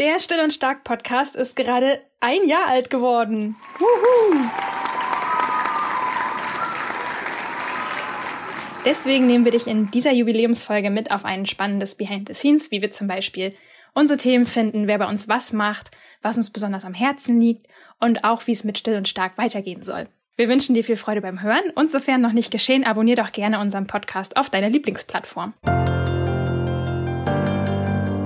Der Still und Stark Podcast ist gerade ein Jahr alt geworden. Wuhu! Deswegen nehmen wir dich in dieser Jubiläumsfolge mit auf ein spannendes Behind the Scenes, wie wir zum Beispiel unsere Themen finden, wer bei uns was macht, was uns besonders am Herzen liegt und auch wie es mit Still und Stark weitergehen soll. Wir wünschen dir viel Freude beim Hören und sofern noch nicht geschehen, abonnier doch gerne unseren Podcast auf deiner Lieblingsplattform.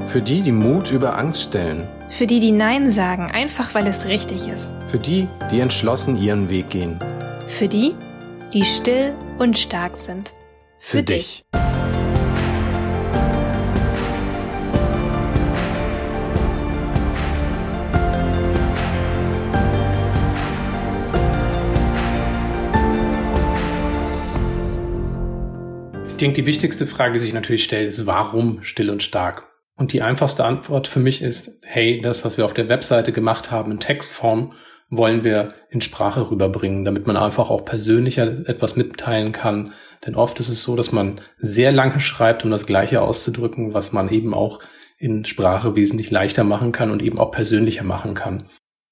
Für die, die Mut über Angst stellen. Für die, die Nein sagen, einfach weil es richtig ist. Für die, die entschlossen ihren Weg gehen. Für die, die still und stark sind. Für, Für dich. dich. Ich denke, die wichtigste Frage, die sich natürlich stellt, ist, warum still und stark? Und die einfachste Antwort für mich ist, hey, das, was wir auf der Webseite gemacht haben in Textform, wollen wir in Sprache rüberbringen, damit man einfach auch persönlicher etwas mitteilen kann. Denn oft ist es so, dass man sehr lange schreibt, um das Gleiche auszudrücken, was man eben auch in Sprache wesentlich leichter machen kann und eben auch persönlicher machen kann.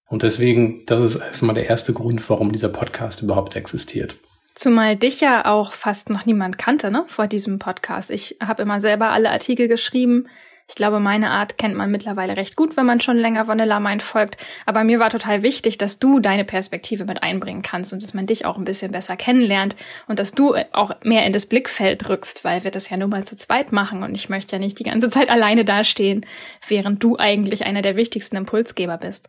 Und deswegen, das ist erstmal der erste Grund, warum dieser Podcast überhaupt existiert. Zumal dich ja auch fast noch niemand kannte, ne, vor diesem Podcast. Ich habe immer selber alle Artikel geschrieben, ich glaube, meine Art kennt man mittlerweile recht gut, wenn man schon länger Vanilla Mind folgt. Aber mir war total wichtig, dass du deine Perspektive mit einbringen kannst und dass man dich auch ein bisschen besser kennenlernt und dass du auch mehr in das Blickfeld rückst, weil wir das ja nur mal zu zweit machen und ich möchte ja nicht die ganze Zeit alleine dastehen, während du eigentlich einer der wichtigsten Impulsgeber bist.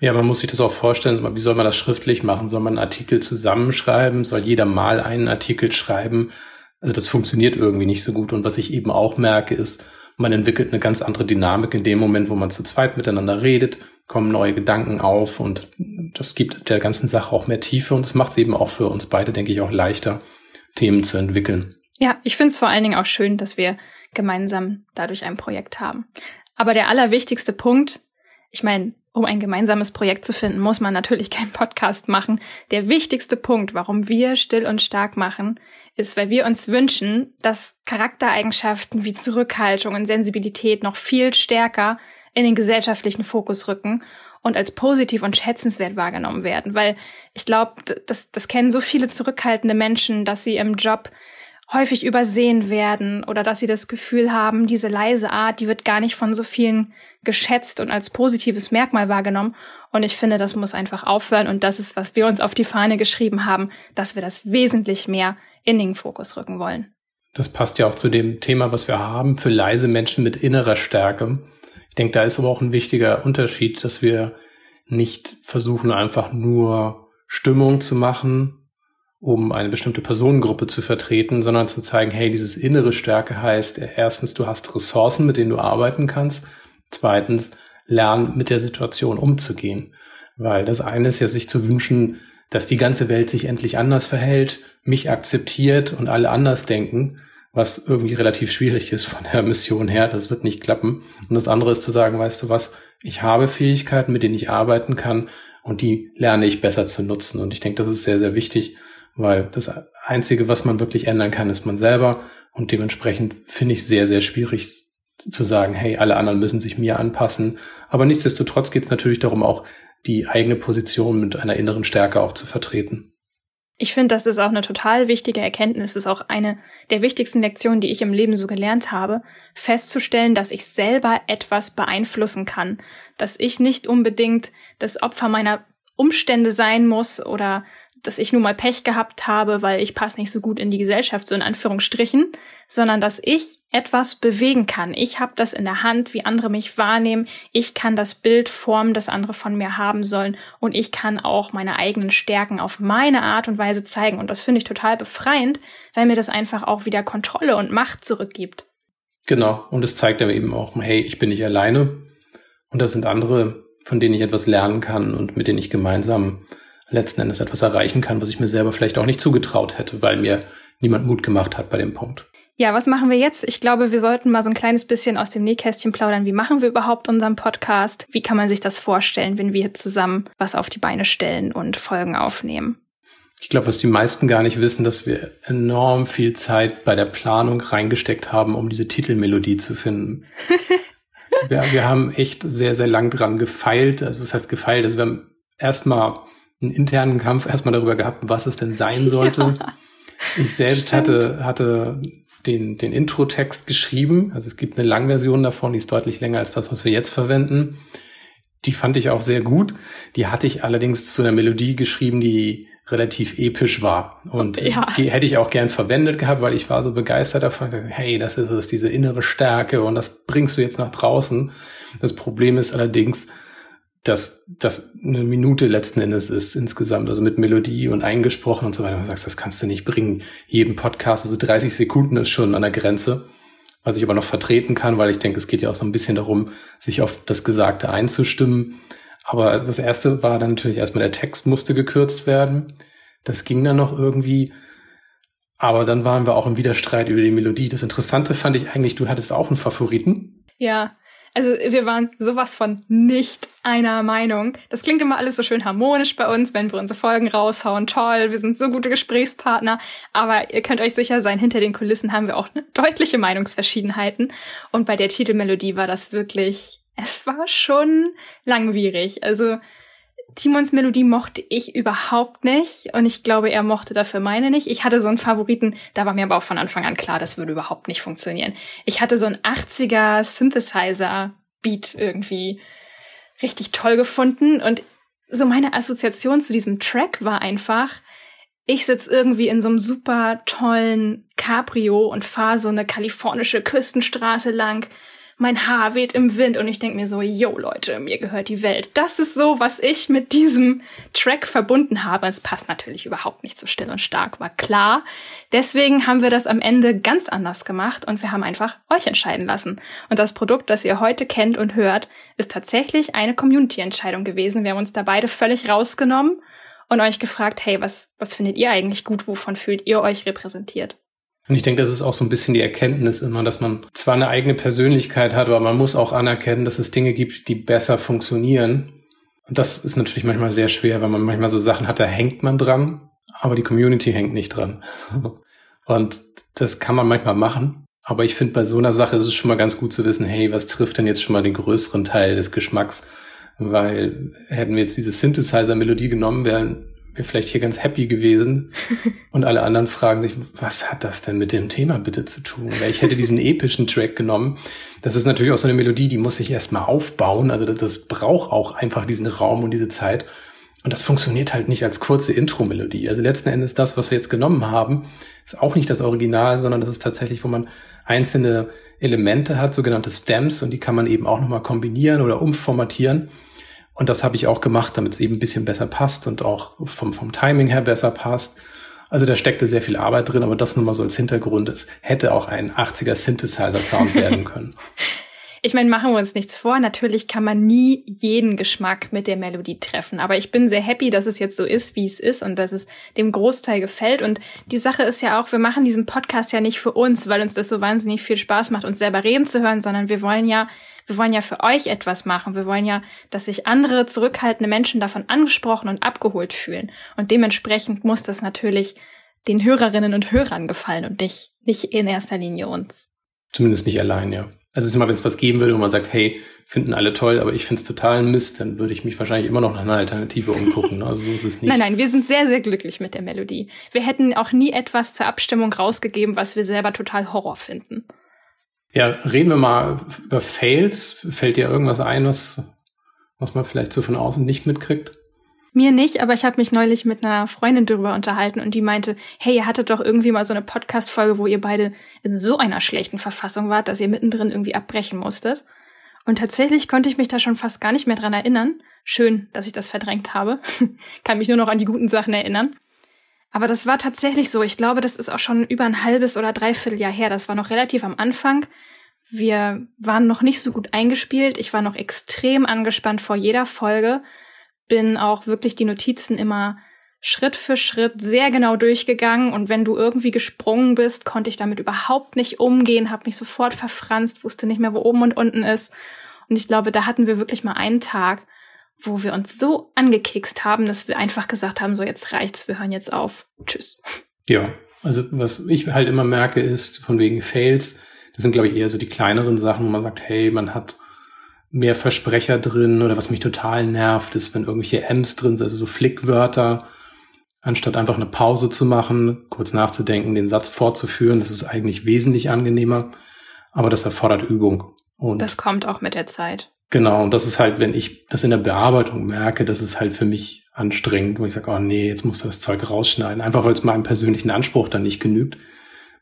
Ja, man muss sich das auch vorstellen, wie soll man das schriftlich machen? Soll man einen Artikel zusammenschreiben? Soll jeder mal einen Artikel schreiben? Also das funktioniert irgendwie nicht so gut. Und was ich eben auch merke, ist, man entwickelt eine ganz andere Dynamik in dem Moment, wo man zu zweit miteinander redet, kommen neue Gedanken auf und das gibt der ganzen Sache auch mehr Tiefe und es macht es eben auch für uns beide, denke ich, auch leichter, Themen zu entwickeln. Ja, ich finde es vor allen Dingen auch schön, dass wir gemeinsam dadurch ein Projekt haben. Aber der allerwichtigste Punkt, ich meine, um ein gemeinsames Projekt zu finden, muss man natürlich keinen Podcast machen. Der wichtigste Punkt, warum wir still und stark machen, ist, weil wir uns wünschen, dass Charaktereigenschaften wie Zurückhaltung und Sensibilität noch viel stärker in den gesellschaftlichen Fokus rücken und als positiv und schätzenswert wahrgenommen werden. Weil ich glaube, das, das kennen so viele zurückhaltende Menschen, dass sie im Job häufig übersehen werden oder dass sie das Gefühl haben, diese leise Art, die wird gar nicht von so vielen geschätzt und als positives Merkmal wahrgenommen. Und ich finde, das muss einfach aufhören und das ist, was wir uns auf die Fahne geschrieben haben, dass wir das wesentlich mehr in den Fokus rücken wollen. Das passt ja auch zu dem Thema, was wir haben, für leise Menschen mit innerer Stärke. Ich denke, da ist aber auch ein wichtiger Unterschied, dass wir nicht versuchen, einfach nur Stimmung zu machen, um eine bestimmte Personengruppe zu vertreten, sondern zu zeigen, hey, dieses innere Stärke heißt, erstens, du hast Ressourcen, mit denen du arbeiten kannst. Zweitens, lern mit der Situation umzugehen. Weil das eine ist ja, sich zu wünschen, dass die ganze Welt sich endlich anders verhält, mich akzeptiert und alle anders denken, was irgendwie relativ schwierig ist von der Mission her. Das wird nicht klappen. Und das andere ist zu sagen, weißt du was, ich habe Fähigkeiten, mit denen ich arbeiten kann und die lerne ich besser zu nutzen. Und ich denke, das ist sehr, sehr wichtig, weil das Einzige, was man wirklich ändern kann, ist man selber. Und dementsprechend finde ich sehr, sehr schwierig zu sagen, hey, alle anderen müssen sich mir anpassen. Aber nichtsdestotrotz geht es natürlich darum, auch die eigene Position mit einer inneren Stärke auch zu vertreten. Ich finde, das ist auch eine total wichtige Erkenntnis. Das ist auch eine der wichtigsten Lektionen, die ich im Leben so gelernt habe, festzustellen, dass ich selber etwas beeinflussen kann. Dass ich nicht unbedingt das Opfer meiner Umstände sein muss oder dass ich nun mal Pech gehabt habe, weil ich passe nicht so gut in die Gesellschaft, so in Anführungsstrichen, sondern dass ich etwas bewegen kann. Ich habe das in der Hand, wie andere mich wahrnehmen. Ich kann das Bild formen, das andere von mir haben sollen. Und ich kann auch meine eigenen Stärken auf meine Art und Weise zeigen. Und das finde ich total befreiend, weil mir das einfach auch wieder Kontrolle und Macht zurückgibt. Genau. Und es zeigt aber eben auch, hey, ich bin nicht alleine. Und da sind andere, von denen ich etwas lernen kann und mit denen ich gemeinsam letzten Endes etwas erreichen kann, was ich mir selber vielleicht auch nicht zugetraut hätte, weil mir niemand Mut gemacht hat bei dem Punkt. Ja, was machen wir jetzt? Ich glaube, wir sollten mal so ein kleines bisschen aus dem Nähkästchen plaudern. Wie machen wir überhaupt unseren Podcast? Wie kann man sich das vorstellen, wenn wir zusammen was auf die Beine stellen und Folgen aufnehmen? Ich glaube, was die meisten gar nicht wissen, dass wir enorm viel Zeit bei der Planung reingesteckt haben, um diese Titelmelodie zu finden. wir, wir haben echt sehr, sehr lang dran gefeilt. Also was heißt gefeilt? Also wir haben erstmal einen internen Kampf erstmal darüber gehabt, was es denn sein sollte. Ja, ich selbst hatte, hatte den, den Intro-Text geschrieben. Also es gibt eine Langversion davon, die ist deutlich länger als das, was wir jetzt verwenden. Die fand ich auch sehr gut. Die hatte ich allerdings zu einer Melodie geschrieben, die relativ episch war. Und ja. die hätte ich auch gern verwendet gehabt, weil ich war so begeistert davon. Hey, das ist es, diese innere Stärke und das bringst du jetzt nach draußen. Das Problem ist allerdings, dass das eine Minute letzten Endes ist insgesamt, also mit Melodie und eingesprochen und so weiter. Du sagst, das kannst du nicht bringen. Jeden Podcast, also 30 Sekunden ist schon an der Grenze, was ich aber noch vertreten kann, weil ich denke, es geht ja auch so ein bisschen darum, sich auf das Gesagte einzustimmen. Aber das erste war dann natürlich erstmal der Text musste gekürzt werden. Das ging dann noch irgendwie. Aber dann waren wir auch im Widerstreit über die Melodie. Das Interessante fand ich eigentlich, du hattest auch einen Favoriten. Ja, also wir waren sowas von nicht einer Meinung. Das klingt immer alles so schön harmonisch bei uns, wenn wir unsere Folgen raushauen. Toll, wir sind so gute Gesprächspartner. Aber ihr könnt euch sicher sein, hinter den Kulissen haben wir auch deutliche Meinungsverschiedenheiten. Und bei der Titelmelodie war das wirklich, es war schon langwierig. Also Timons Melodie mochte ich überhaupt nicht und ich glaube, er mochte dafür meine nicht. Ich hatte so einen Favoriten, da war mir aber auch von Anfang an klar, das würde überhaupt nicht funktionieren. Ich hatte so einen 80er Synthesizer Beat irgendwie richtig toll gefunden und so meine Assoziation zu diesem Track war einfach, ich sitz irgendwie in so einem super tollen Cabrio und fahre so eine kalifornische Küstenstraße lang mein Haar weht im Wind und ich denke mir so, yo Leute, mir gehört die Welt. Das ist so, was ich mit diesem Track verbunden habe. Es passt natürlich überhaupt nicht so still und stark, war klar. Deswegen haben wir das am Ende ganz anders gemacht und wir haben einfach euch entscheiden lassen. Und das Produkt, das ihr heute kennt und hört, ist tatsächlich eine Community-Entscheidung gewesen. Wir haben uns da beide völlig rausgenommen und euch gefragt, hey, was, was findet ihr eigentlich gut? Wovon fühlt ihr euch repräsentiert? Und ich denke, das ist auch so ein bisschen die Erkenntnis immer, dass man zwar eine eigene Persönlichkeit hat, aber man muss auch anerkennen, dass es Dinge gibt, die besser funktionieren. Und das ist natürlich manchmal sehr schwer, weil man manchmal so Sachen hat, da hängt man dran, aber die Community hängt nicht dran. Und das kann man manchmal machen. Aber ich finde, bei so einer Sache ist es schon mal ganz gut zu wissen, hey, was trifft denn jetzt schon mal den größeren Teil des Geschmacks? Weil hätten wir jetzt diese Synthesizer-Melodie genommen, wären wäre vielleicht hier ganz happy gewesen. Und alle anderen fragen sich, was hat das denn mit dem Thema bitte zu tun? Weil ich hätte diesen epischen Track genommen. Das ist natürlich auch so eine Melodie, die muss sich erstmal aufbauen. Also das, das braucht auch einfach diesen Raum und diese Zeit. Und das funktioniert halt nicht als kurze Intro-Melodie. Also letzten Endes das, was wir jetzt genommen haben, ist auch nicht das Original, sondern das ist tatsächlich, wo man einzelne Elemente hat, sogenannte Stems, und die kann man eben auch nochmal kombinieren oder umformatieren. Und das habe ich auch gemacht, damit es eben ein bisschen besser passt und auch vom, vom Timing her besser passt. Also da steckte sehr viel Arbeit drin, aber das nur mal so als Hintergrund. Es hätte auch ein 80er Synthesizer-Sound werden können. Ich meine, machen wir uns nichts vor. Natürlich kann man nie jeden Geschmack mit der Melodie treffen. Aber ich bin sehr happy, dass es jetzt so ist, wie es ist und dass es dem Großteil gefällt. Und die Sache ist ja auch, wir machen diesen Podcast ja nicht für uns, weil uns das so wahnsinnig viel Spaß macht, uns selber reden zu hören, sondern wir wollen ja wir wollen ja für euch etwas machen. Wir wollen ja, dass sich andere zurückhaltende Menschen davon angesprochen und abgeholt fühlen. Und dementsprechend muss das natürlich den Hörerinnen und Hörern gefallen und nicht, nicht in erster Linie uns. Zumindest nicht allein, ja. Also es ist immer, wenn es was geben würde und man sagt, hey, finden alle toll, aber ich finde es total Mist, dann würde ich mich wahrscheinlich immer noch nach einer Alternative umgucken. Also so ist es nicht. Nein, nein, wir sind sehr, sehr glücklich mit der Melodie. Wir hätten auch nie etwas zur Abstimmung rausgegeben, was wir selber total Horror finden. Ja, reden wir mal über Fails. Fällt dir irgendwas ein, was, was man vielleicht so von außen nicht mitkriegt? Mir nicht, aber ich habe mich neulich mit einer Freundin darüber unterhalten und die meinte, hey, ihr hattet doch irgendwie mal so eine Podcast-Folge, wo ihr beide in so einer schlechten Verfassung wart, dass ihr mittendrin irgendwie abbrechen musstet. Und tatsächlich konnte ich mich da schon fast gar nicht mehr dran erinnern. Schön, dass ich das verdrängt habe. Kann mich nur noch an die guten Sachen erinnern. Aber das war tatsächlich so. Ich glaube, das ist auch schon über ein halbes oder dreiviertel Jahr her. Das war noch relativ am Anfang. Wir waren noch nicht so gut eingespielt. Ich war noch extrem angespannt vor jeder Folge. Bin auch wirklich die Notizen immer Schritt für Schritt sehr genau durchgegangen und wenn du irgendwie gesprungen bist, konnte ich damit überhaupt nicht umgehen, habe mich sofort verfranst, wusste nicht mehr, wo oben und unten ist. Und ich glaube, da hatten wir wirklich mal einen Tag, wo wir uns so angekekst haben, dass wir einfach gesagt haben, so jetzt reicht's, wir hören jetzt auf. Tschüss. Ja, also was ich halt immer merke ist, von wegen Fails, das sind glaube ich eher so die kleineren Sachen, wo man sagt, hey, man hat mehr Versprecher drin oder was mich total nervt, ist, wenn irgendwelche M's drin sind, also so Flickwörter, anstatt einfach eine Pause zu machen, kurz nachzudenken, den Satz fortzuführen. Das ist eigentlich wesentlich angenehmer, aber das erfordert Übung. Und das kommt auch mit der Zeit. Genau, und das ist halt, wenn ich das in der Bearbeitung merke, das ist halt für mich anstrengend, wo ich sage, oh nee, jetzt musst du das Zeug rausschneiden, einfach weil es meinem persönlichen Anspruch dann nicht genügt,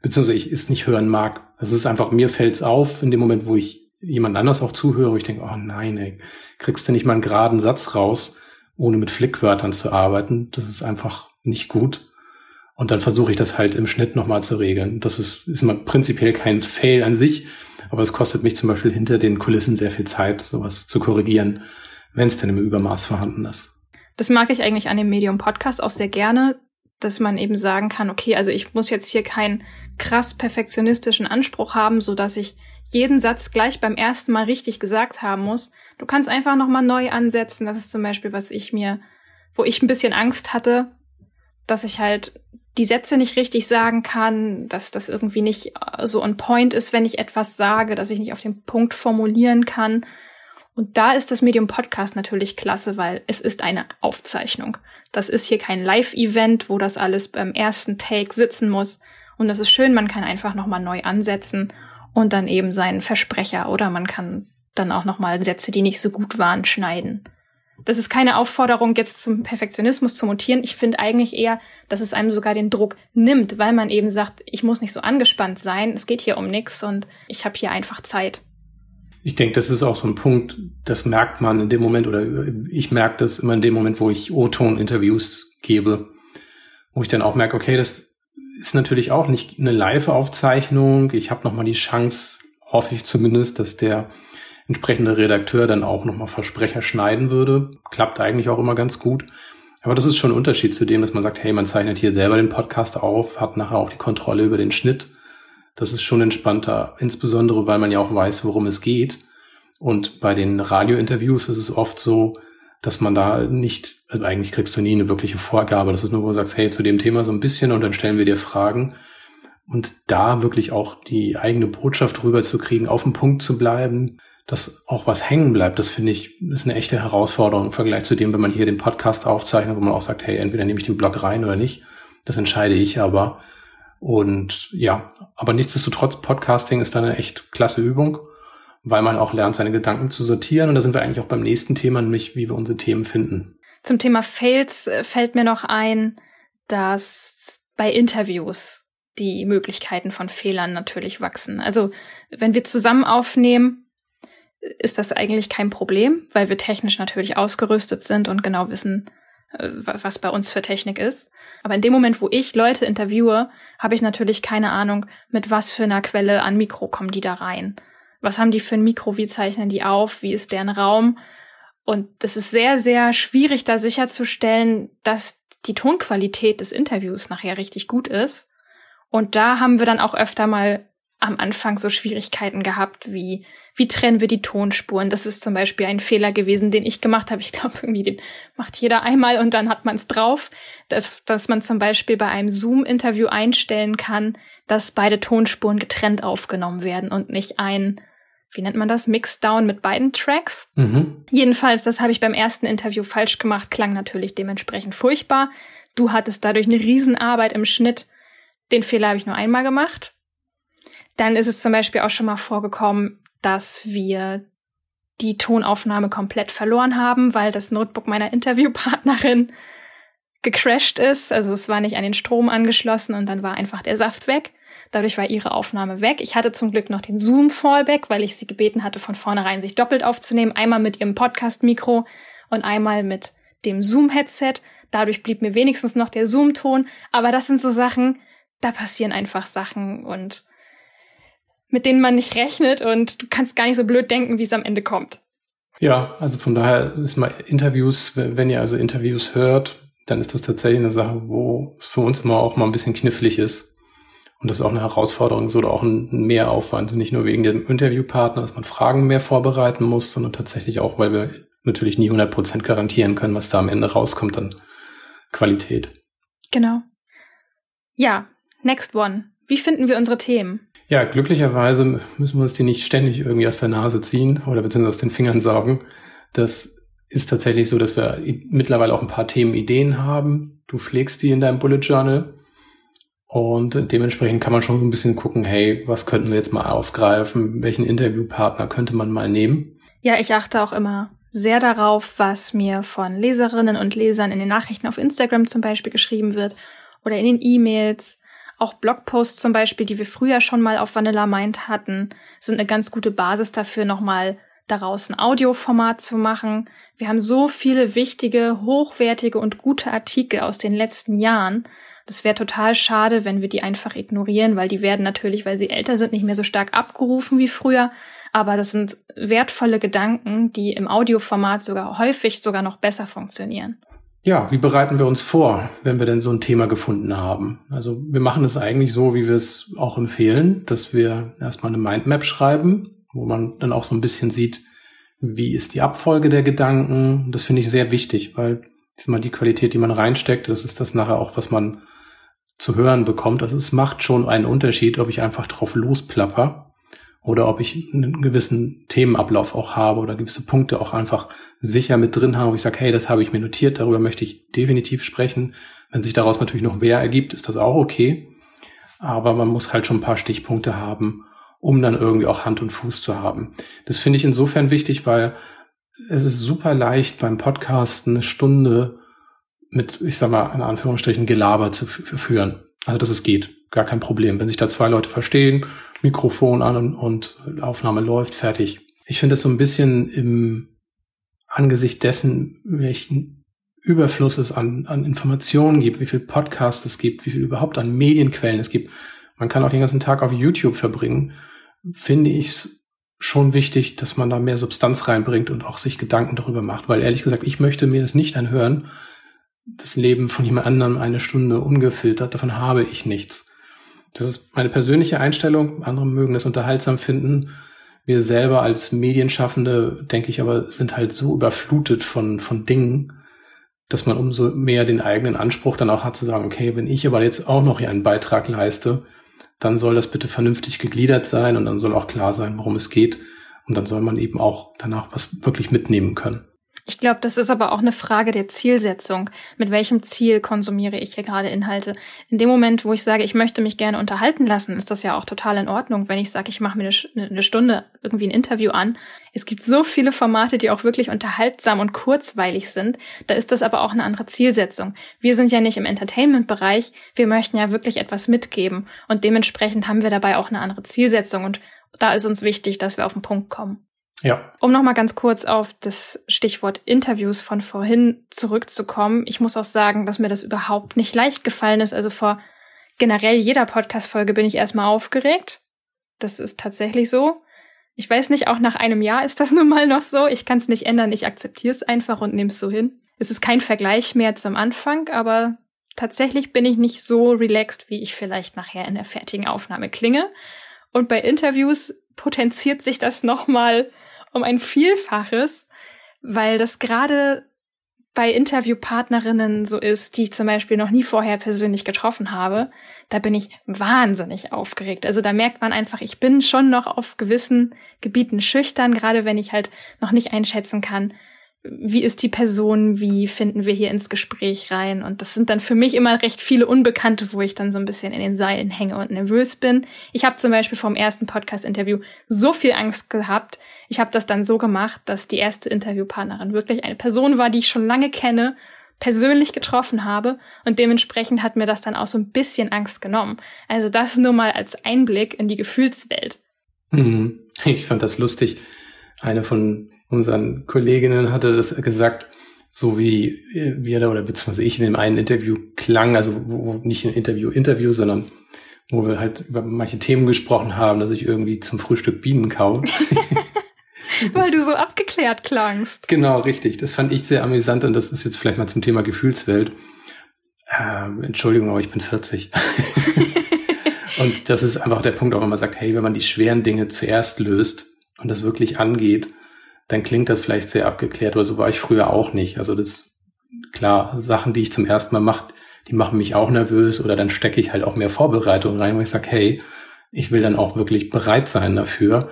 beziehungsweise ich es nicht hören mag. Das ist einfach, mir fällt's auf in dem Moment, wo ich jemand anders auch zuhöre, wo ich denke, oh nein, ey, kriegst du nicht mal einen geraden Satz raus, ohne mit Flickwörtern zu arbeiten. Das ist einfach nicht gut. Und dann versuche ich das halt im Schnitt nochmal zu regeln. Das ist, ist mal prinzipiell kein Fail an sich, aber es kostet mich zum Beispiel hinter den Kulissen sehr viel Zeit, sowas zu korrigieren, wenn es denn im Übermaß vorhanden ist. Das mag ich eigentlich an dem Medium Podcast auch sehr gerne, dass man eben sagen kann, okay, also ich muss jetzt hier keinen krass perfektionistischen Anspruch haben, so dass ich jeden Satz gleich beim ersten Mal richtig gesagt haben muss. Du kannst einfach nochmal neu ansetzen. Das ist zum Beispiel, was ich mir, wo ich ein bisschen Angst hatte, dass ich halt die Sätze nicht richtig sagen kann, dass das irgendwie nicht äh, so on point ist, wenn ich etwas sage, dass ich nicht auf den Punkt formulieren kann. Und da ist das Medium Podcast natürlich klasse, weil es ist eine Aufzeichnung. Das ist hier kein Live-Event, wo das alles beim ersten Take sitzen muss. Und das ist schön, man kann einfach nochmal neu ansetzen und dann eben seinen Versprecher oder man kann dann auch nochmal Sätze, die nicht so gut waren, schneiden. Das ist keine Aufforderung, jetzt zum Perfektionismus zu mutieren. Ich finde eigentlich eher, dass es einem sogar den Druck nimmt, weil man eben sagt, ich muss nicht so angespannt sein, es geht hier um nichts und ich habe hier einfach Zeit. Ich denke, das ist auch so ein Punkt, das merkt man in dem Moment, oder ich merke das immer in dem Moment, wo ich O-Ton-Interviews gebe, wo ich dann auch merke, okay, das ist natürlich auch nicht eine Live-Aufzeichnung. Ich habe nochmal die Chance, hoffe ich zumindest, dass der entsprechende Redakteur dann auch nochmal Versprecher schneiden würde. Klappt eigentlich auch immer ganz gut. Aber das ist schon ein Unterschied zu dem, dass man sagt, hey, man zeichnet hier selber den Podcast auf, hat nachher auch die Kontrolle über den Schnitt. Das ist schon entspannter, insbesondere weil man ja auch weiß, worum es geht. Und bei den Radiointerviews ist es oft so, dass man da nicht, also eigentlich kriegst du nie eine wirkliche Vorgabe. Das ist nur, wo du sagst, hey, zu dem Thema so ein bisschen und dann stellen wir dir Fragen. Und da wirklich auch die eigene Botschaft rüberzukriegen, auf dem Punkt zu bleiben, dass auch was hängen bleibt, das finde ich, ist eine echte Herausforderung im Vergleich zu dem, wenn man hier den Podcast aufzeichnet, wo man auch sagt, hey, entweder nehme ich den Blog rein oder nicht. Das entscheide ich aber. Und ja, aber nichtsdestotrotz, Podcasting ist da eine echt klasse Übung, weil man auch lernt, seine Gedanken zu sortieren. Und da sind wir eigentlich auch beim nächsten Thema, nämlich wie wir unsere Themen finden. Zum Thema Fails äh, fällt mir noch ein, dass bei Interviews die Möglichkeiten von Fehlern natürlich wachsen. Also wenn wir zusammen aufnehmen, ist das eigentlich kein Problem, weil wir technisch natürlich ausgerüstet sind und genau wissen, äh, was bei uns für Technik ist. Aber in dem Moment, wo ich Leute interviewe, habe ich natürlich keine Ahnung, mit was für einer Quelle an Mikro kommen die da rein. Was haben die für ein Mikro? Wie zeichnen die auf? Wie ist deren Raum? Und das ist sehr, sehr schwierig, da sicherzustellen, dass die Tonqualität des Interviews nachher richtig gut ist. Und da haben wir dann auch öfter mal am Anfang so Schwierigkeiten gehabt, wie wie trennen wir die Tonspuren? Das ist zum Beispiel ein Fehler gewesen, den ich gemacht habe. Ich glaube, irgendwie den macht jeder einmal und dann hat man es drauf, dass, dass man zum Beispiel bei einem Zoom-Interview einstellen kann, dass beide Tonspuren getrennt aufgenommen werden und nicht ein, wie nennt man das, Mixdown mit beiden Tracks. Mhm. Jedenfalls, das habe ich beim ersten Interview falsch gemacht, klang natürlich dementsprechend furchtbar. Du hattest dadurch eine Riesenarbeit im Schnitt. Den Fehler habe ich nur einmal gemacht. Dann ist es zum Beispiel auch schon mal vorgekommen, dass wir die Tonaufnahme komplett verloren haben, weil das Notebook meiner Interviewpartnerin gecrashed ist. Also es war nicht an den Strom angeschlossen und dann war einfach der Saft weg. Dadurch war ihre Aufnahme weg. Ich hatte zum Glück noch den Zoom-Fallback, weil ich sie gebeten hatte, von vornherein sich doppelt aufzunehmen. Einmal mit ihrem Podcast-Mikro und einmal mit dem Zoom-Headset. Dadurch blieb mir wenigstens noch der Zoom-Ton. Aber das sind so Sachen, da passieren einfach Sachen und mit denen man nicht rechnet und du kannst gar nicht so blöd denken, wie es am Ende kommt. Ja, also von daher ist mal Interviews, wenn ihr also Interviews hört, dann ist das tatsächlich eine Sache, wo es für uns immer auch mal ein bisschen knifflig ist. Und das ist auch eine Herausforderung oder auch ein Mehraufwand. Nicht nur wegen dem Interviewpartner, dass man Fragen mehr vorbereiten muss, sondern tatsächlich auch, weil wir natürlich nie 100% garantieren können, was da am Ende rauskommt an Qualität. Genau. Ja, next one. Wie finden wir unsere Themen? Ja, glücklicherweise müssen wir uns die nicht ständig irgendwie aus der Nase ziehen oder beziehungsweise aus den Fingern saugen. Das ist tatsächlich so, dass wir mittlerweile auch ein paar Themenideen haben. Du pflegst die in deinem Bullet Journal. Und dementsprechend kann man schon ein bisschen gucken, hey, was könnten wir jetzt mal aufgreifen? Welchen Interviewpartner könnte man mal nehmen? Ja, ich achte auch immer sehr darauf, was mir von Leserinnen und Lesern in den Nachrichten auf Instagram zum Beispiel geschrieben wird oder in den E-Mails. Auch Blogposts zum Beispiel, die wir früher schon mal auf Vanilla Mind hatten, sind eine ganz gute Basis dafür, nochmal daraus ein Audioformat zu machen. Wir haben so viele wichtige, hochwertige und gute Artikel aus den letzten Jahren. Das wäre total schade, wenn wir die einfach ignorieren, weil die werden natürlich, weil sie älter sind, nicht mehr so stark abgerufen wie früher. Aber das sind wertvolle Gedanken, die im Audioformat sogar häufig sogar noch besser funktionieren. Ja, wie bereiten wir uns vor, wenn wir denn so ein Thema gefunden haben? Also wir machen es eigentlich so, wie wir es auch empfehlen, dass wir erstmal eine Mindmap schreiben, wo man dann auch so ein bisschen sieht, wie ist die Abfolge der Gedanken. Das finde ich sehr wichtig, weil ist mal die Qualität, die man reinsteckt, das ist das nachher auch, was man zu hören bekommt. Also es macht schon einen Unterschied, ob ich einfach drauf losplapper oder ob ich einen gewissen Themenablauf auch habe oder gewisse Punkte auch einfach sicher mit drin habe, wo ich sage, hey, das habe ich mir notiert, darüber möchte ich definitiv sprechen. Wenn sich daraus natürlich noch mehr ergibt, ist das auch okay. Aber man muss halt schon ein paar Stichpunkte haben, um dann irgendwie auch Hand und Fuß zu haben. Das finde ich insofern wichtig, weil es ist super leicht beim Podcast eine Stunde mit, ich sag mal, in Anführungsstrichen Gelaber zu führen. Also, dass es geht. Gar kein Problem. Wenn sich da zwei Leute verstehen, Mikrofon an und, und Aufnahme läuft, fertig. Ich finde das so ein bisschen im Angesicht dessen, welchen Überfluss es an, an Informationen gibt, wie viel Podcasts es gibt, wie viel überhaupt an Medienquellen es gibt. Man kann auch den ganzen Tag auf YouTube verbringen. Finde ich es schon wichtig, dass man da mehr Substanz reinbringt und auch sich Gedanken darüber macht. Weil ehrlich gesagt, ich möchte mir das nicht anhören, das Leben von jemand anderem eine Stunde ungefiltert, davon habe ich nichts. Das ist meine persönliche Einstellung. Andere mögen das unterhaltsam finden. Wir selber als Medienschaffende, denke ich, aber sind halt so überflutet von, von Dingen, dass man umso mehr den eigenen Anspruch dann auch hat zu sagen, okay, wenn ich aber jetzt auch noch hier einen Beitrag leiste, dann soll das bitte vernünftig gegliedert sein und dann soll auch klar sein, worum es geht. Und dann soll man eben auch danach was wirklich mitnehmen können. Ich glaube, das ist aber auch eine Frage der Zielsetzung. Mit welchem Ziel konsumiere ich hier gerade Inhalte? In dem Moment, wo ich sage, ich möchte mich gerne unterhalten lassen, ist das ja auch total in Ordnung, wenn ich sage, ich mache mir eine, eine Stunde irgendwie ein Interview an. Es gibt so viele Formate, die auch wirklich unterhaltsam und kurzweilig sind. Da ist das aber auch eine andere Zielsetzung. Wir sind ja nicht im Entertainment-Bereich. Wir möchten ja wirklich etwas mitgeben. Und dementsprechend haben wir dabei auch eine andere Zielsetzung. Und da ist uns wichtig, dass wir auf den Punkt kommen. Ja. Um nochmal ganz kurz auf das Stichwort Interviews von vorhin zurückzukommen. Ich muss auch sagen, dass mir das überhaupt nicht leicht gefallen ist. Also vor generell jeder Podcast-Folge bin ich erstmal aufgeregt. Das ist tatsächlich so. Ich weiß nicht, auch nach einem Jahr ist das nun mal noch so. Ich kann es nicht ändern. Ich akzeptiere es einfach und nehme es so hin. Es ist kein Vergleich mehr zum Anfang, aber tatsächlich bin ich nicht so relaxed, wie ich vielleicht nachher in der fertigen Aufnahme klinge. Und bei Interviews potenziert sich das nochmal um ein Vielfaches, weil das gerade bei Interviewpartnerinnen so ist, die ich zum Beispiel noch nie vorher persönlich getroffen habe, da bin ich wahnsinnig aufgeregt. Also da merkt man einfach, ich bin schon noch auf gewissen Gebieten schüchtern, gerade wenn ich halt noch nicht einschätzen kann, wie ist die Person, wie finden wir hier ins Gespräch rein. Und das sind dann für mich immer recht viele Unbekannte, wo ich dann so ein bisschen in den Seilen hänge und nervös bin. Ich habe zum Beispiel vom ersten Podcast-Interview so viel Angst gehabt. Ich habe das dann so gemacht, dass die erste Interviewpartnerin wirklich eine Person war, die ich schon lange kenne, persönlich getroffen habe. Und dementsprechend hat mir das dann auch so ein bisschen Angst genommen. Also das nur mal als Einblick in die Gefühlswelt. Mhm. Ich fand das lustig. Eine von unseren Kolleginnen hatte das gesagt, so wie wir da oder beziehungsweise ich in dem einen Interview klang, also wo, nicht ein Interview, Interview, sondern wo wir halt über manche Themen gesprochen haben, dass ich irgendwie zum Frühstück Bienen kau. Weil du so abgeklärt klangst. Genau, richtig. Das fand ich sehr amüsant und das ist jetzt vielleicht mal zum Thema Gefühlswelt. Ähm, Entschuldigung, aber ich bin 40. und das ist einfach der Punkt, auch wenn man sagt, hey, wenn man die schweren Dinge zuerst löst und das wirklich angeht, dann klingt das vielleicht sehr abgeklärt, aber so war ich früher auch nicht. Also das, klar, Sachen, die ich zum ersten Mal mache, die machen mich auch nervös oder dann stecke ich halt auch mehr Vorbereitung rein, wo ich sage, hey, ich will dann auch wirklich bereit sein dafür.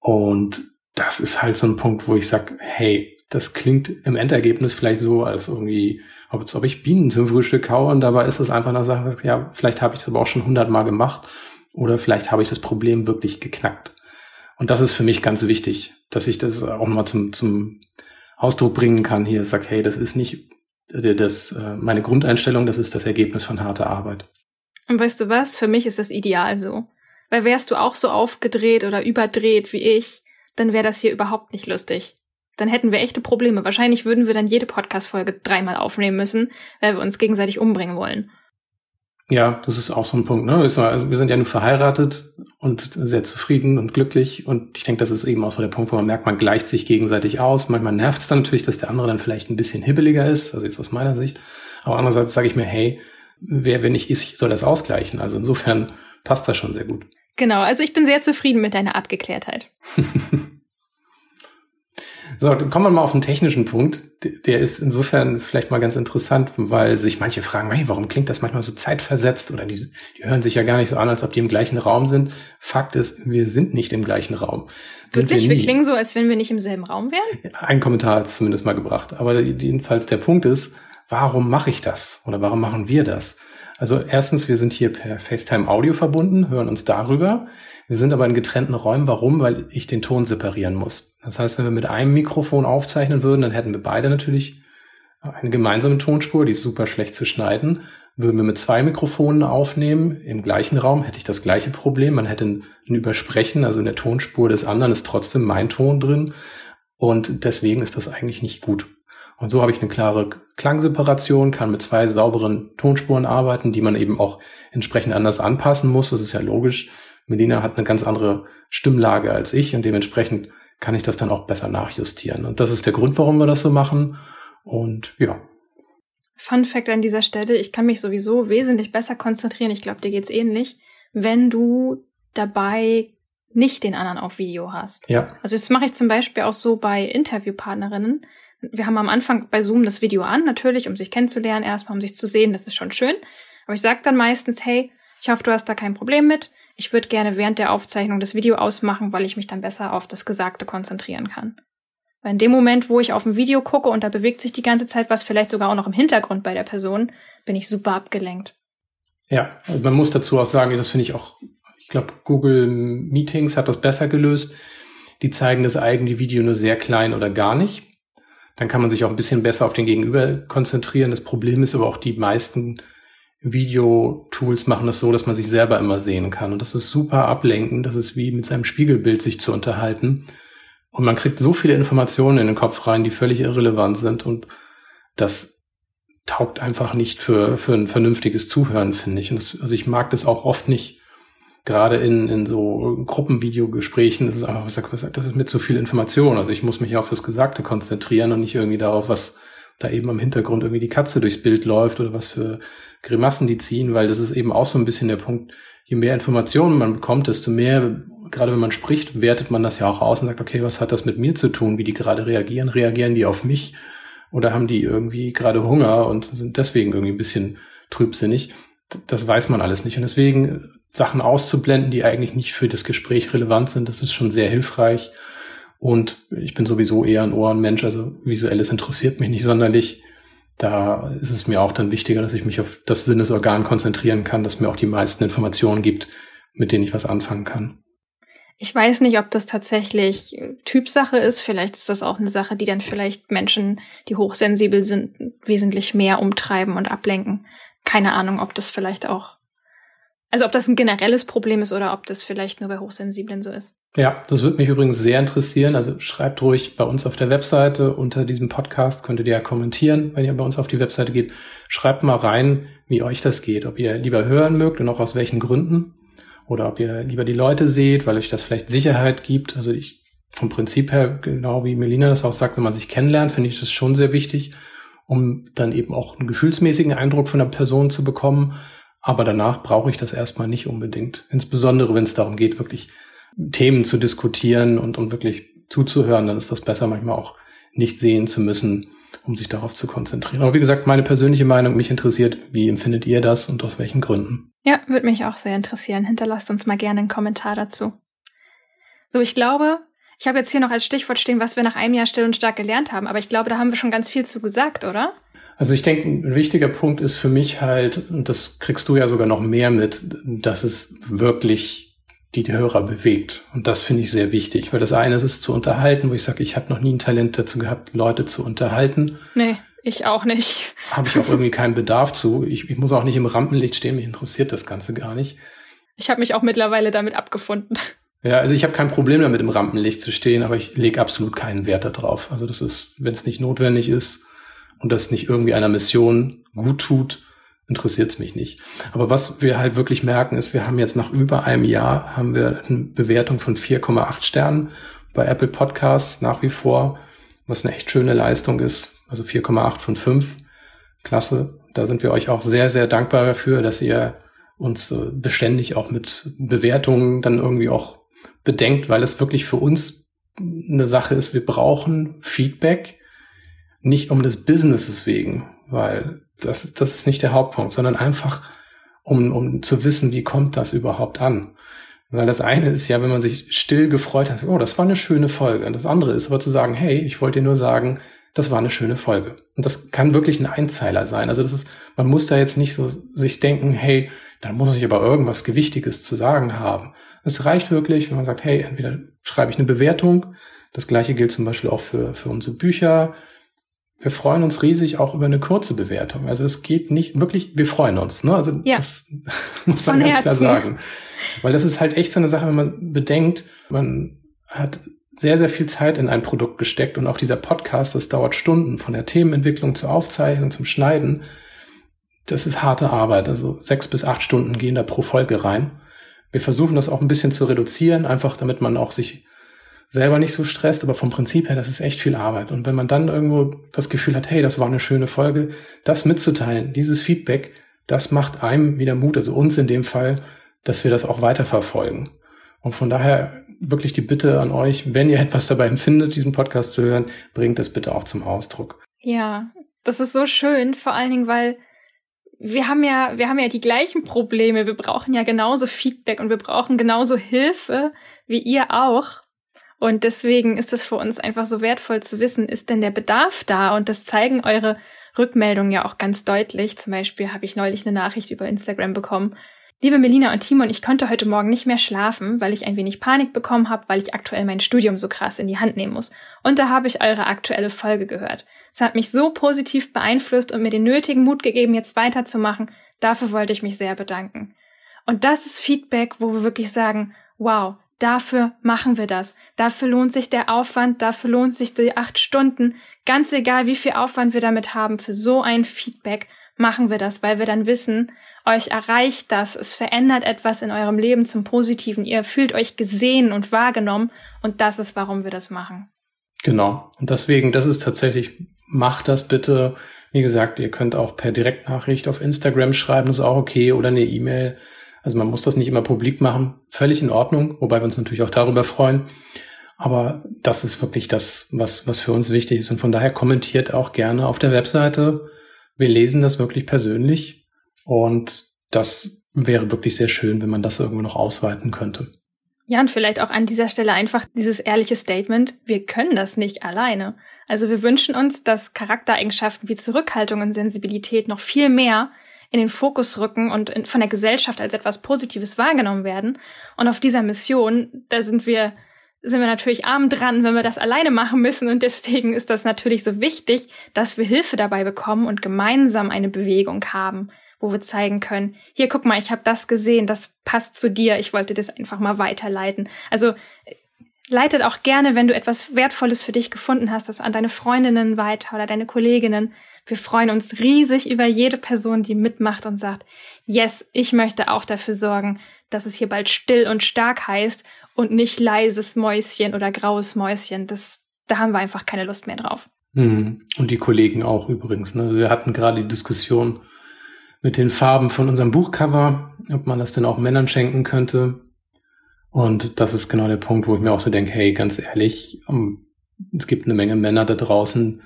Und das ist halt so ein Punkt, wo ich sage, hey, das klingt im Endergebnis vielleicht so, als irgendwie, als ob ich Bienen zum Frühstück kaue und dabei ist es einfach eine Sache, ja, vielleicht habe ich das aber auch schon hundertmal gemacht oder vielleicht habe ich das Problem wirklich geknackt. Und das ist für mich ganz wichtig, dass ich das auch mal zum, zum Ausdruck bringen kann hier, sag, hey, das ist nicht das, äh, meine Grundeinstellung, das ist das Ergebnis von harter Arbeit. Und weißt du was? Für mich ist das ideal so. Weil wärst du auch so aufgedreht oder überdreht wie ich, dann wäre das hier überhaupt nicht lustig. Dann hätten wir echte Probleme. Wahrscheinlich würden wir dann jede Podcast-Folge dreimal aufnehmen müssen, weil wir uns gegenseitig umbringen wollen. Ja, das ist auch so ein Punkt. Ne? Also wir sind ja nur verheiratet und sehr zufrieden und glücklich. Und ich denke, das ist eben auch so der Punkt, wo man merkt, man gleicht sich gegenseitig aus. Manchmal nervt es dann natürlich, dass der andere dann vielleicht ein bisschen hibbeliger ist, also jetzt aus meiner Sicht. Aber andererseits sage ich mir, hey, wer, wenn ich ich, soll das ausgleichen. Also insofern passt das schon sehr gut. Genau, also ich bin sehr zufrieden mit deiner Abgeklärtheit. So, dann kommen wir mal auf den technischen Punkt. Der ist insofern vielleicht mal ganz interessant, weil sich manche fragen, hey, warum klingt das manchmal so zeitversetzt oder die, die hören sich ja gar nicht so an, als ob die im gleichen Raum sind. Fakt ist, wir sind nicht im gleichen Raum. Sind Wirklich? Wir, wir, klingen so, als wenn wir nicht im selben Raum wären? Ein Kommentar hat es zumindest mal gebracht. Aber jedenfalls der Punkt ist, warum mache ich das? Oder warum machen wir das? Also erstens, wir sind hier per FaceTime Audio verbunden, hören uns darüber. Wir sind aber in getrennten Räumen. Warum? Weil ich den Ton separieren muss. Das heißt, wenn wir mit einem Mikrofon aufzeichnen würden, dann hätten wir beide natürlich eine gemeinsame Tonspur, die ist super schlecht zu schneiden. Würden wir mit zwei Mikrofonen aufnehmen, im gleichen Raum, hätte ich das gleiche Problem. Man hätte ein, Übersprechen, also in der Tonspur des anderen ist trotzdem mein Ton drin. Und deswegen ist das eigentlich nicht gut. Und so habe ich eine klare Klangseparation, kann mit zwei sauberen Tonspuren arbeiten, die man eben auch entsprechend anders anpassen muss. Das ist ja logisch. Melina hat eine ganz andere Stimmlage als ich und dementsprechend kann ich das dann auch besser nachjustieren. Und das ist der Grund, warum wir das so machen. Und ja. Fun Fact an dieser Stelle, ich kann mich sowieso wesentlich besser konzentrieren, ich glaube, dir geht's ähnlich, wenn du dabei nicht den anderen auf Video hast. Ja. Also das mache ich zum Beispiel auch so bei Interviewpartnerinnen. Wir haben am Anfang bei Zoom das Video an, natürlich, um sich kennenzulernen, erstmal um sich zu sehen, das ist schon schön. Aber ich sage dann meistens, hey, ich hoffe, du hast da kein Problem mit ich würde gerne während der Aufzeichnung das Video ausmachen, weil ich mich dann besser auf das Gesagte konzentrieren kann. Weil in dem Moment, wo ich auf ein Video gucke und da bewegt sich die ganze Zeit was, vielleicht sogar auch noch im Hintergrund bei der Person, bin ich super abgelenkt. Ja, also man muss dazu auch sagen, das finde ich auch, ich glaube, Google Meetings hat das besser gelöst. Die zeigen das eigene Video nur sehr klein oder gar nicht. Dann kann man sich auch ein bisschen besser auf den Gegenüber konzentrieren. Das Problem ist aber auch, die meisten Videotools machen das so, dass man sich selber immer sehen kann. Und das ist super ablenkend. Das ist wie mit seinem Spiegelbild sich zu unterhalten. Und man kriegt so viele Informationen in den Kopf rein, die völlig irrelevant sind. Und das taugt einfach nicht für, für ein vernünftiges Zuhören, finde ich. Und das, also ich mag das auch oft nicht, gerade in, in so Gruppenvideogesprächen. Das ist einfach, was das ist mit zu viel Information. Also ich muss mich auf das Gesagte konzentrieren und nicht irgendwie darauf, was da eben am Hintergrund irgendwie die Katze durchs Bild läuft oder was für Grimassen die ziehen, weil das ist eben auch so ein bisschen der Punkt, je mehr Informationen man bekommt, desto mehr, gerade wenn man spricht, wertet man das ja auch aus und sagt, okay, was hat das mit mir zu tun, wie die gerade reagieren? Reagieren die auf mich oder haben die irgendwie gerade Hunger und sind deswegen irgendwie ein bisschen trübsinnig? Das weiß man alles nicht. Und deswegen Sachen auszublenden, die eigentlich nicht für das Gespräch relevant sind, das ist schon sehr hilfreich. Und ich bin sowieso eher ein Ohrenmensch, also visuelles interessiert mich nicht sonderlich. Da ist es mir auch dann wichtiger, dass ich mich auf das Sinnesorgan konzentrieren kann, das mir auch die meisten Informationen gibt, mit denen ich was anfangen kann. Ich weiß nicht, ob das tatsächlich Typsache ist. Vielleicht ist das auch eine Sache, die dann vielleicht Menschen, die hochsensibel sind, wesentlich mehr umtreiben und ablenken. Keine Ahnung, ob das vielleicht auch also ob das ein generelles Problem ist oder ob das vielleicht nur bei Hochsensiblen so ist. Ja, das würde mich übrigens sehr interessieren. Also schreibt ruhig bei uns auf der Webseite unter diesem Podcast, könntet ihr ja kommentieren, wenn ihr bei uns auf die Webseite geht. Schreibt mal rein, wie euch das geht, ob ihr lieber hören mögt und auch aus welchen Gründen. Oder ob ihr lieber die Leute seht, weil euch das vielleicht Sicherheit gibt. Also ich vom Prinzip her, genau wie Melina das auch sagt, wenn man sich kennenlernt, finde ich das schon sehr wichtig, um dann eben auch einen gefühlsmäßigen Eindruck von der Person zu bekommen aber danach brauche ich das erstmal nicht unbedingt. Insbesondere, wenn es darum geht, wirklich Themen zu diskutieren und, und wirklich zuzuhören, dann ist das besser, manchmal auch nicht sehen zu müssen, um sich darauf zu konzentrieren. Aber wie gesagt, meine persönliche Meinung, mich interessiert, wie empfindet ihr das und aus welchen Gründen? Ja, würde mich auch sehr interessieren. Hinterlasst uns mal gerne einen Kommentar dazu. So, ich glaube, ich habe jetzt hier noch als Stichwort stehen, was wir nach einem Jahr still und stark gelernt haben, aber ich glaube, da haben wir schon ganz viel zu gesagt, oder? Also ich denke, ein wichtiger Punkt ist für mich halt, und das kriegst du ja sogar noch mehr mit, dass es wirklich die, die Hörer bewegt. Und das finde ich sehr wichtig, weil das eine ist es zu unterhalten, wo ich sage, ich habe noch nie ein Talent dazu gehabt, Leute zu unterhalten. Nee, ich auch nicht. Habe ich auch irgendwie keinen Bedarf zu. Ich, ich muss auch nicht im Rampenlicht stehen, mich interessiert das Ganze gar nicht. Ich habe mich auch mittlerweile damit abgefunden. Ja, also ich habe kein Problem damit, im Rampenlicht zu stehen, aber ich lege absolut keinen Wert darauf. Also das ist, wenn es nicht notwendig ist und das nicht irgendwie einer Mission gut tut, interessiert es mich nicht. Aber was wir halt wirklich merken, ist, wir haben jetzt nach über einem Jahr haben wir eine Bewertung von 4,8 Sternen bei Apple Podcasts nach wie vor, was eine echt schöne Leistung ist. Also 4,8 von 5. Klasse. Da sind wir euch auch sehr, sehr dankbar dafür, dass ihr uns äh, beständig auch mit Bewertungen dann irgendwie auch bedenkt, weil es wirklich für uns eine Sache ist, wir brauchen Feedback, nicht um des Businesses wegen, weil das ist, das ist nicht der Hauptpunkt, sondern einfach, um, um zu wissen, wie kommt das überhaupt an. Weil das eine ist ja, wenn man sich still gefreut hat, oh, das war eine schöne Folge. Und das andere ist aber zu sagen, hey, ich wollte dir nur sagen, das war eine schöne Folge. Und das kann wirklich ein Einzeiler sein. Also das ist, man muss da jetzt nicht so sich denken, hey, dann muss ich aber irgendwas Gewichtiges zu sagen haben. Es reicht wirklich, wenn man sagt, hey, entweder schreibe ich eine Bewertung. Das gleiche gilt zum Beispiel auch für, für unsere Bücher wir freuen uns riesig auch über eine kurze Bewertung. Also es geht nicht wirklich, wir freuen uns. Ne? Also ja. das muss man Von ganz Herzen. klar sagen. Weil das ist halt echt so eine Sache, wenn man bedenkt, man hat sehr, sehr viel Zeit in ein Produkt gesteckt und auch dieser Podcast, das dauert Stunden von der Themenentwicklung zur Aufzeichnung, zum Schneiden. Das ist harte Arbeit. Also sechs bis acht Stunden gehen da pro Folge rein. Wir versuchen das auch ein bisschen zu reduzieren, einfach damit man auch sich selber nicht so stresst, aber vom Prinzip her, das ist echt viel Arbeit. Und wenn man dann irgendwo das Gefühl hat, hey, das war eine schöne Folge, das mitzuteilen, dieses Feedback, das macht einem wieder Mut, also uns in dem Fall, dass wir das auch weiterverfolgen. Und von daher wirklich die Bitte an euch, wenn ihr etwas dabei empfindet, diesen Podcast zu hören, bringt das bitte auch zum Ausdruck. Ja, das ist so schön, vor allen Dingen, weil wir haben ja, wir haben ja die gleichen Probleme. Wir brauchen ja genauso Feedback und wir brauchen genauso Hilfe wie ihr auch. Und deswegen ist es für uns einfach so wertvoll zu wissen, ist denn der Bedarf da? Und das zeigen eure Rückmeldungen ja auch ganz deutlich. Zum Beispiel habe ich neulich eine Nachricht über Instagram bekommen. Liebe Melina und Timon, ich konnte heute Morgen nicht mehr schlafen, weil ich ein wenig Panik bekommen habe, weil ich aktuell mein Studium so krass in die Hand nehmen muss. Und da habe ich eure aktuelle Folge gehört. Es hat mich so positiv beeinflusst und mir den nötigen Mut gegeben, jetzt weiterzumachen. Dafür wollte ich mich sehr bedanken. Und das ist Feedback, wo wir wirklich sagen, wow, Dafür machen wir das. Dafür lohnt sich der Aufwand, dafür lohnt sich die acht Stunden. Ganz egal, wie viel Aufwand wir damit haben, für so ein Feedback machen wir das, weil wir dann wissen, euch erreicht das, es verändert etwas in eurem Leben zum Positiven. Ihr fühlt euch gesehen und wahrgenommen und das ist, warum wir das machen. Genau. Und deswegen, das ist tatsächlich, macht das bitte. Wie gesagt, ihr könnt auch per Direktnachricht auf Instagram schreiben, ist auch okay, oder eine E-Mail. Also man muss das nicht immer publik machen. Völlig in Ordnung, wobei wir uns natürlich auch darüber freuen. Aber das ist wirklich das, was, was für uns wichtig ist. Und von daher kommentiert auch gerne auf der Webseite. Wir lesen das wirklich persönlich. Und das wäre wirklich sehr schön, wenn man das irgendwo noch ausweiten könnte. Ja, und vielleicht auch an dieser Stelle einfach dieses ehrliche Statement, wir können das nicht alleine. Also wir wünschen uns, dass Charaktereigenschaften wie Zurückhaltung und Sensibilität noch viel mehr in den Fokus rücken und in, von der Gesellschaft als etwas Positives wahrgenommen werden. Und auf dieser Mission, da sind wir sind wir natürlich arm dran, wenn wir das alleine machen müssen. Und deswegen ist das natürlich so wichtig, dass wir Hilfe dabei bekommen und gemeinsam eine Bewegung haben, wo wir zeigen können, hier guck mal, ich habe das gesehen, das passt zu dir, ich wollte das einfach mal weiterleiten. Also leitet auch gerne, wenn du etwas Wertvolles für dich gefunden hast, das an deine Freundinnen weiter oder deine Kolleginnen. Wir freuen uns riesig über jede Person, die mitmacht und sagt, yes, ich möchte auch dafür sorgen, dass es hier bald still und stark heißt und nicht leises Mäuschen oder graues Mäuschen. Das, da haben wir einfach keine Lust mehr drauf. Mhm. Und die Kollegen auch übrigens. Ne? Wir hatten gerade die Diskussion mit den Farben von unserem Buchcover, ob man das denn auch Männern schenken könnte. Und das ist genau der Punkt, wo ich mir auch so denke, hey, ganz ehrlich, ähm, es gibt eine Menge Männer da draußen,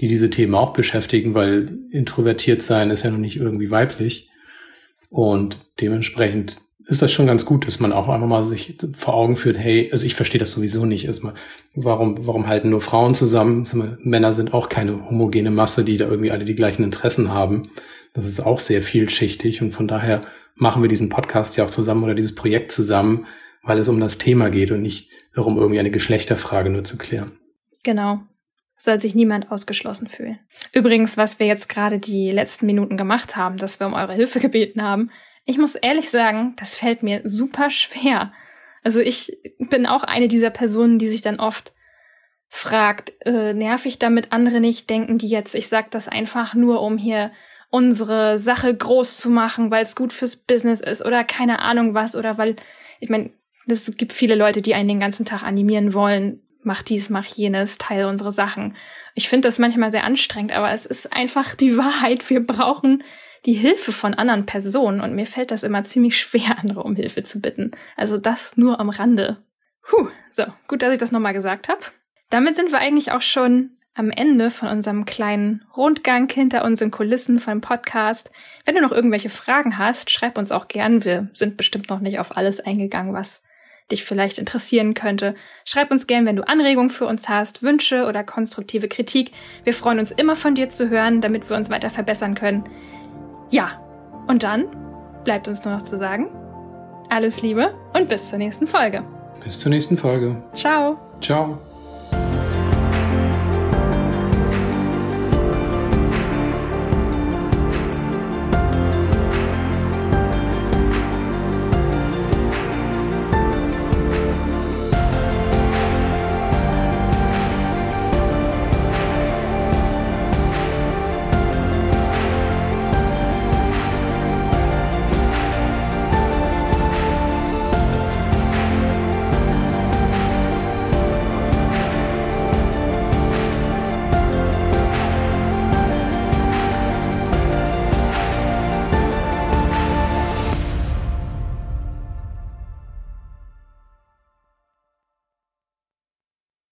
die diese Themen auch beschäftigen, weil introvertiert sein ist ja noch nicht irgendwie weiblich. Und dementsprechend ist das schon ganz gut, dass man auch einfach mal sich vor Augen führt, hey, also ich verstehe das sowieso nicht. Erstmal, warum, warum halten nur Frauen zusammen? Männer sind auch keine homogene Masse, die da irgendwie alle die gleichen Interessen haben. Das ist auch sehr vielschichtig und von daher machen wir diesen Podcast ja auch zusammen oder dieses Projekt zusammen, weil es um das Thema geht und nicht darum, irgendwie eine Geschlechterfrage nur zu klären. Genau. Soll sich niemand ausgeschlossen fühlen. Übrigens, was wir jetzt gerade die letzten Minuten gemacht haben, dass wir um eure Hilfe gebeten haben, ich muss ehrlich sagen, das fällt mir super schwer. Also ich bin auch eine dieser Personen, die sich dann oft fragt, äh, nerv ich damit andere nicht, denken die jetzt, ich sag das einfach nur, um hier unsere Sache groß zu machen, weil es gut fürs Business ist oder keine Ahnung was oder weil, ich meine, es gibt viele Leute, die einen den ganzen Tag animieren wollen, mach dies, mach jenes, teil unsere Sachen. Ich finde das manchmal sehr anstrengend, aber es ist einfach die Wahrheit. Wir brauchen die Hilfe von anderen Personen und mir fällt das immer ziemlich schwer, andere um Hilfe zu bitten. Also das nur am Rande. Puh, so, gut, dass ich das nochmal gesagt habe. Damit sind wir eigentlich auch schon am Ende von unserem kleinen Rundgang hinter unseren Kulissen vom Podcast. Wenn du noch irgendwelche Fragen hast, schreib uns auch gern. Wir sind bestimmt noch nicht auf alles eingegangen, was dich vielleicht interessieren könnte. Schreib uns gern, wenn du Anregungen für uns hast, Wünsche oder konstruktive Kritik. Wir freuen uns immer von dir zu hören, damit wir uns weiter verbessern können. Ja, und dann bleibt uns nur noch zu sagen, alles Liebe und bis zur nächsten Folge. Bis zur nächsten Folge. Ciao. Ciao.